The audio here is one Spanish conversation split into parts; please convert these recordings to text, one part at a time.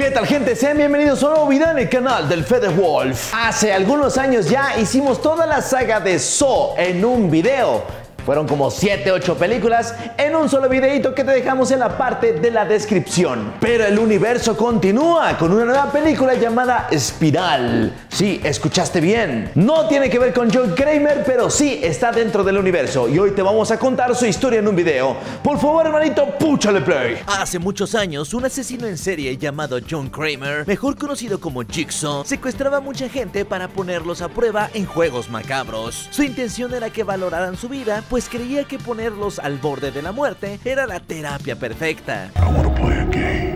¿Qué tal gente? Sean bienvenidos a un nuevo video en el canal del Fede Wolf. Hace algunos años ya hicimos toda la saga de So en un video. Fueron como 7, 8 películas en un solo videito que te dejamos en la parte de la descripción. Pero el universo continúa con una nueva película llamada Espiral. Sí, escuchaste bien. No tiene que ver con John Kramer, pero sí está dentro del universo. Y hoy te vamos a contar su historia en un video. Por favor, hermanito, púchale play. Hace muchos años, un asesino en serie llamado John Kramer, mejor conocido como Jigsaw, secuestraba a mucha gente para ponerlos a prueba en juegos macabros. Su intención era que valoraran su vida, pues creía que ponerlos al borde de la muerte era la terapia perfecta.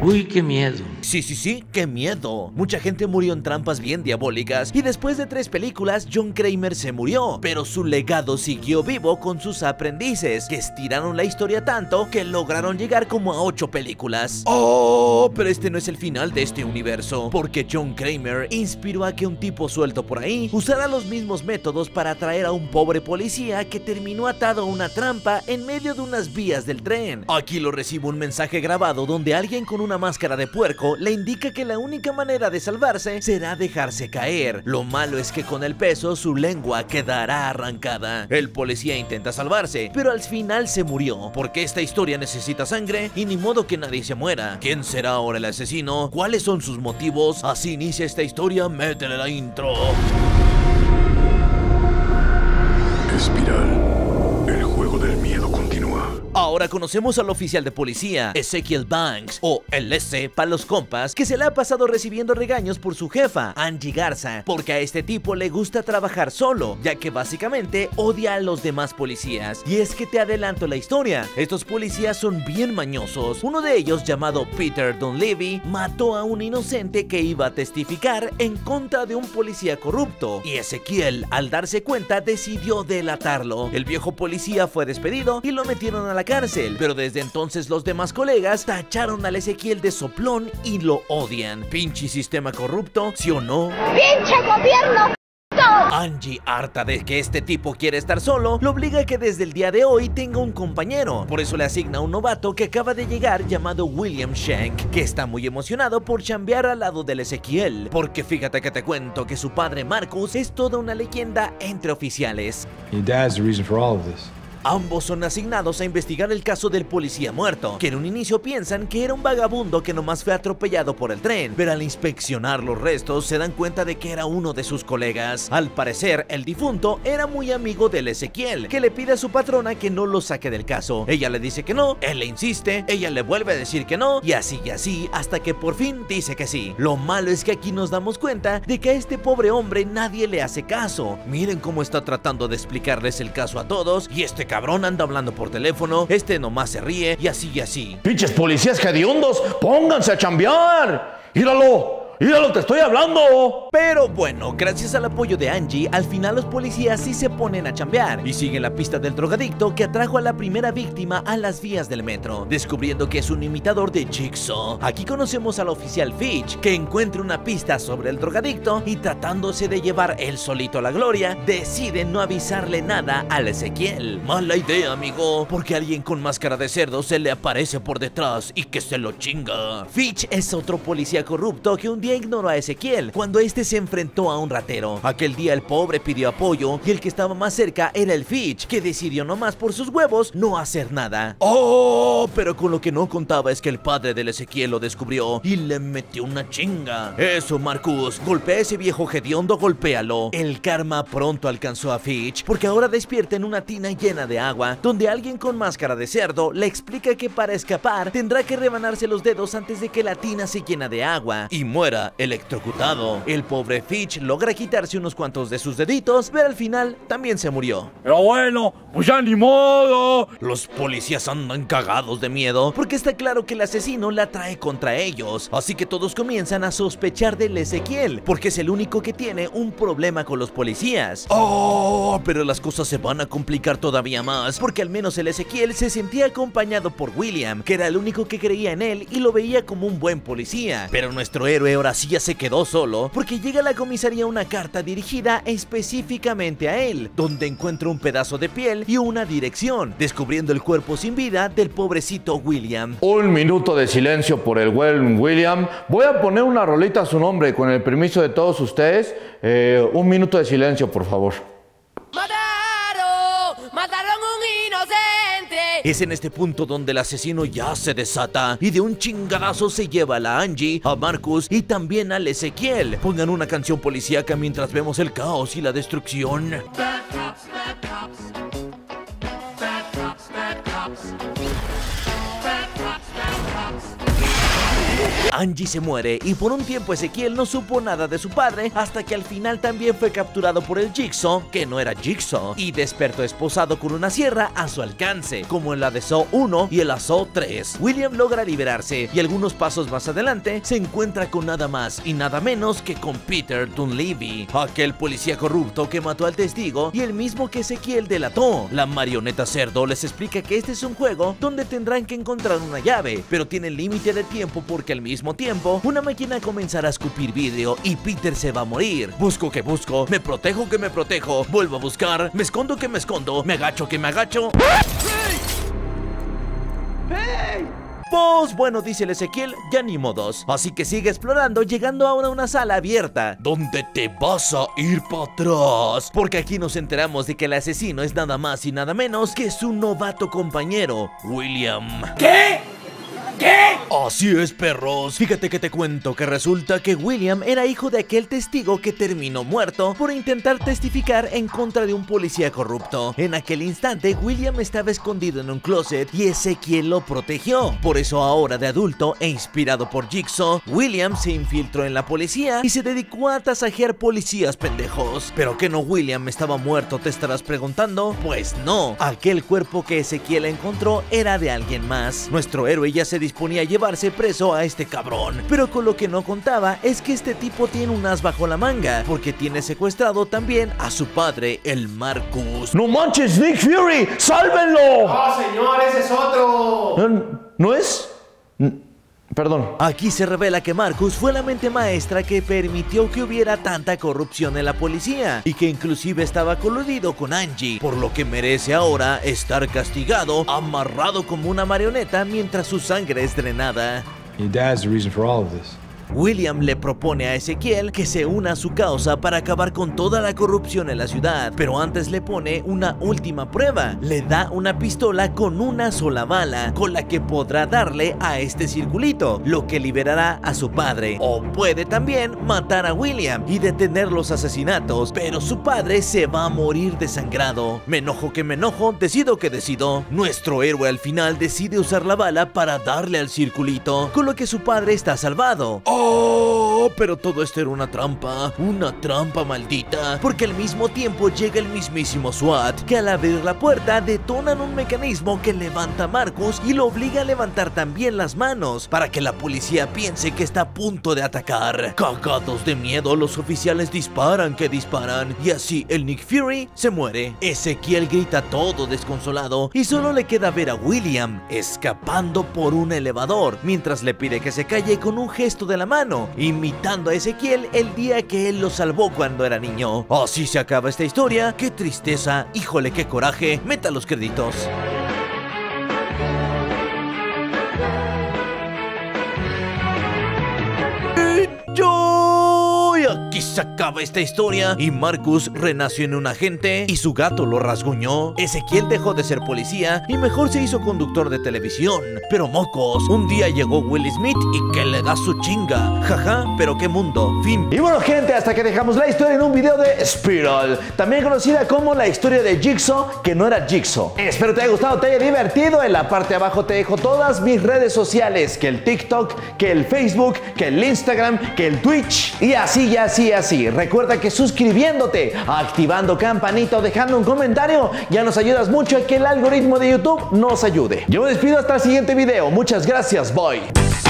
Uy, qué miedo. Sí, sí, sí, qué miedo. Mucha gente murió en trampas bien diabólicas y después de tres películas, John Kramer se murió, pero su legado siguió vivo con sus aprendices, que estiraron la historia tanto que lograron llegar como a ocho películas. Oh, pero este no es el final de este universo, porque John Kramer inspiró a que un tipo suelto por ahí usara los mismos métodos para atraer a un pobre policía que terminó atado a una trampa en medio de unas vías del tren. Aquí lo recibo un mensaje grabado donde alguien con una máscara de puerco le indica que la única manera de salvarse será dejarse caer. Lo malo es que con el peso su lengua quedará arrancada. El policía intenta salvarse, pero al final se murió, porque esta historia necesita sangre y ni modo que nadie se muera. ¿Quién será ahora el asesino? ¿Cuáles son sus motivos? Así inicia esta historia, métele la intro. Espiral. Ahora conocemos al oficial de policía, Ezekiel Banks, o el S para los compas, que se le ha pasado recibiendo regaños por su jefa, Angie Garza, porque a este tipo le gusta trabajar solo, ya que básicamente odia a los demás policías. Y es que te adelanto la historia, estos policías son bien mañosos. Uno de ellos, llamado Peter Dunleavy, mató a un inocente que iba a testificar en contra de un policía corrupto, y Ezequiel, al darse cuenta, decidió delatarlo. El viejo policía fue despedido y lo metieron a la cárcel, pero desde entonces los demás colegas tacharon al Ezequiel de soplón y lo odian. Pinche sistema corrupto, ¿sí o no? ¡Pinche gobierno! Angie, harta de que este tipo quiere estar solo, lo obliga a que desde el día de hoy tenga un compañero. Por eso le asigna a un novato que acaba de llegar llamado William Shank, que está muy emocionado por chambear al lado del Ezequiel. Porque fíjate que te cuento que su padre Marcus es toda una leyenda entre oficiales. Your dad's the reason for all of this. Ambos son asignados a investigar el caso del policía muerto, que en un inicio piensan que era un vagabundo que nomás fue atropellado por el tren, pero al inspeccionar los restos se dan cuenta de que era uno de sus colegas. Al parecer, el difunto era muy amigo del Ezequiel, que le pide a su patrona que no lo saque del caso. Ella le dice que no, él le insiste, ella le vuelve a decir que no, y así y así, hasta que por fin dice que sí. Lo malo es que aquí nos damos cuenta de que a este pobre hombre nadie le hace caso. Miren cómo está tratando de explicarles el caso a todos, y este cabrón anda hablando por teléfono, este nomás se ríe y así y así. Pinches policías hediondos, pónganse a chambear. ¡Míralo! ¡Míralo, te estoy hablando! Pero bueno, gracias al apoyo de Angie, al final los policías sí se ponen a chambear y siguen la pista del drogadicto que atrajo a la primera víctima a las vías del metro, descubriendo que es un imitador de Jigsaw. Aquí conocemos al oficial Fitch, que encuentra una pista sobre el drogadicto y tratándose de llevar él solito a la gloria, decide no avisarle nada al Ezequiel. Mala idea, amigo, porque alguien con máscara de cerdo se le aparece por detrás y que se lo chinga. Fitch es otro policía corrupto que un ignoró a Ezequiel cuando este se enfrentó a un ratero. Aquel día el pobre pidió apoyo y el que estaba más cerca era el Fitch, que decidió nomás por sus huevos no hacer nada. ¡Oh! Pero con lo que no contaba es que el padre del Ezequiel lo descubrió y le metió una chinga. Eso, Marcus, golpea a ese viejo hediondo, golpéalo. El karma pronto alcanzó a Fitch porque ahora despierta en una tina llena de agua, donde alguien con máscara de cerdo le explica que para escapar tendrá que rebanarse los dedos antes de que la tina se llena de agua y muera electrocutado. El pobre Fitch logra quitarse unos cuantos de sus deditos, pero al final también se murió. Pero bueno, pues ya ni modo. Los policías andan cagados de miedo porque está claro que el asesino la trae contra ellos. Así que todos comienzan a sospechar del Ezequiel porque es el único que tiene un problema con los policías. Oh, pero las cosas se van a complicar todavía más porque al menos el Ezequiel se sentía acompañado por William, que era el único que creía en él y lo veía como un buen policía. Pero nuestro héroe ahora ya se quedó solo porque llega a la comisaría una carta dirigida específicamente a él, donde encuentra un pedazo de piel y una dirección, descubriendo el cuerpo sin vida del pobrecito William. Un minuto de silencio por el buen William. Voy a poner una rolita a su nombre con el permiso de todos ustedes. Eh, un minuto de silencio, por favor. Es en este punto donde el asesino ya se desata y de un chingadazo se lleva a la Angie, a Marcus y también al Ezequiel. Pongan una canción policíaca mientras vemos el caos y la destrucción. Angie se muere y por un tiempo Ezequiel no supo nada de su padre hasta que al final también fue capturado por el Jigsaw, que no era Jigsaw, y despertó esposado con una sierra a su alcance, como en la de Saw 1 y en la Saw 3. William logra liberarse y algunos pasos más adelante se encuentra con nada más y nada menos que con Peter Dunleavy, aquel policía corrupto que mató al testigo y el mismo que Ezequiel delató. La marioneta cerdo les explica que este es un juego donde tendrán que encontrar una llave, pero tienen límite de tiempo porque al mismo tiempo una máquina comenzará a escupir vidrio y Peter se va a morir. Busco que busco, me protejo que me protejo, vuelvo a buscar, me escondo que me escondo, me agacho que me agacho. Pues bueno, dice el Ezequiel, ya ni modos. Así que sigue explorando, llegando ahora a una sala abierta, donde te vas a ir para atrás. Porque aquí nos enteramos de que el asesino es nada más y nada menos que su novato compañero, William. ¿Qué? ¿Qué? Así es, perros. Fíjate que te cuento que resulta que William era hijo de aquel testigo que terminó muerto por intentar testificar en contra de un policía corrupto. En aquel instante, William estaba escondido en un closet y Ezequiel lo protegió. Por eso ahora de adulto e inspirado por Jigsaw, William se infiltró en la policía y se dedicó a tasajear policías pendejos. ¿Pero que no William estaba muerto, te estarás preguntando? Pues no, aquel cuerpo que Ezequiel encontró era de alguien más. Nuestro héroe ya se disponía a llevarse preso a este cabrón. Pero con lo que no contaba es que este tipo tiene un as bajo la manga, porque tiene secuestrado también a su padre, el Marcus. ¡No manches, Nick Fury! ¡Sálvenlo! ¡Oh, señor, ese es otro! ¿No, ¿no es? Perdón. Aquí se revela que Marcus fue la mente maestra que permitió que hubiera tanta corrupción en la policía y que inclusive estaba coludido con Angie, por lo que merece ahora estar castigado, amarrado como una marioneta mientras su sangre es drenada. Your dad's the reason for all of this. William le propone a Ezequiel que se una a su causa para acabar con toda la corrupción en la ciudad, pero antes le pone una última prueba. Le da una pistola con una sola bala, con la que podrá darle a este circulito, lo que liberará a su padre. O puede también matar a William y detener los asesinatos, pero su padre se va a morir desangrado. Me enojo que me enojo, decido que decido. Nuestro héroe al final decide usar la bala para darle al circulito, con lo que su padre está salvado. ¡Oh! Pero todo esto era una trampa, una trampa maldita, porque al mismo tiempo llega el mismísimo SWAT, que al abrir la puerta detonan un mecanismo que levanta a Marcus y lo obliga a levantar también las manos, para que la policía piense que está a punto de atacar. Cagados de miedo, los oficiales disparan que disparan, y así el Nick Fury se muere. Ezequiel grita todo desconsolado, y solo le queda ver a William escapando por un elevador, mientras le pide que se calle con un gesto de la mano, imitando a Ezequiel el día que él lo salvó cuando era niño. Así se acaba esta historia, qué tristeza, híjole, qué coraje, meta los créditos. Se acaba esta historia y Marcus renació en un agente y su gato lo rasguñó. Ezequiel dejó de ser policía y mejor se hizo conductor de televisión. Pero mocos, un día llegó Will Smith y que le da su chinga. Jaja, pero qué mundo. Fin. Y bueno, gente, hasta que dejamos la historia en un video de Spiral, también conocida como la historia de Jigsaw, que no era Jigsaw. Espero te haya gustado, te haya divertido. En la parte de abajo te dejo todas mis redes sociales, que el TikTok, que el Facebook, que el Instagram, que el Twitch. Y así, y así, y Recuerda que suscribiéndote, activando campanita o dejando un comentario, ya nos ayudas mucho a que el algoritmo de YouTube nos ayude. Yo me despido hasta el siguiente video. Muchas gracias, bye.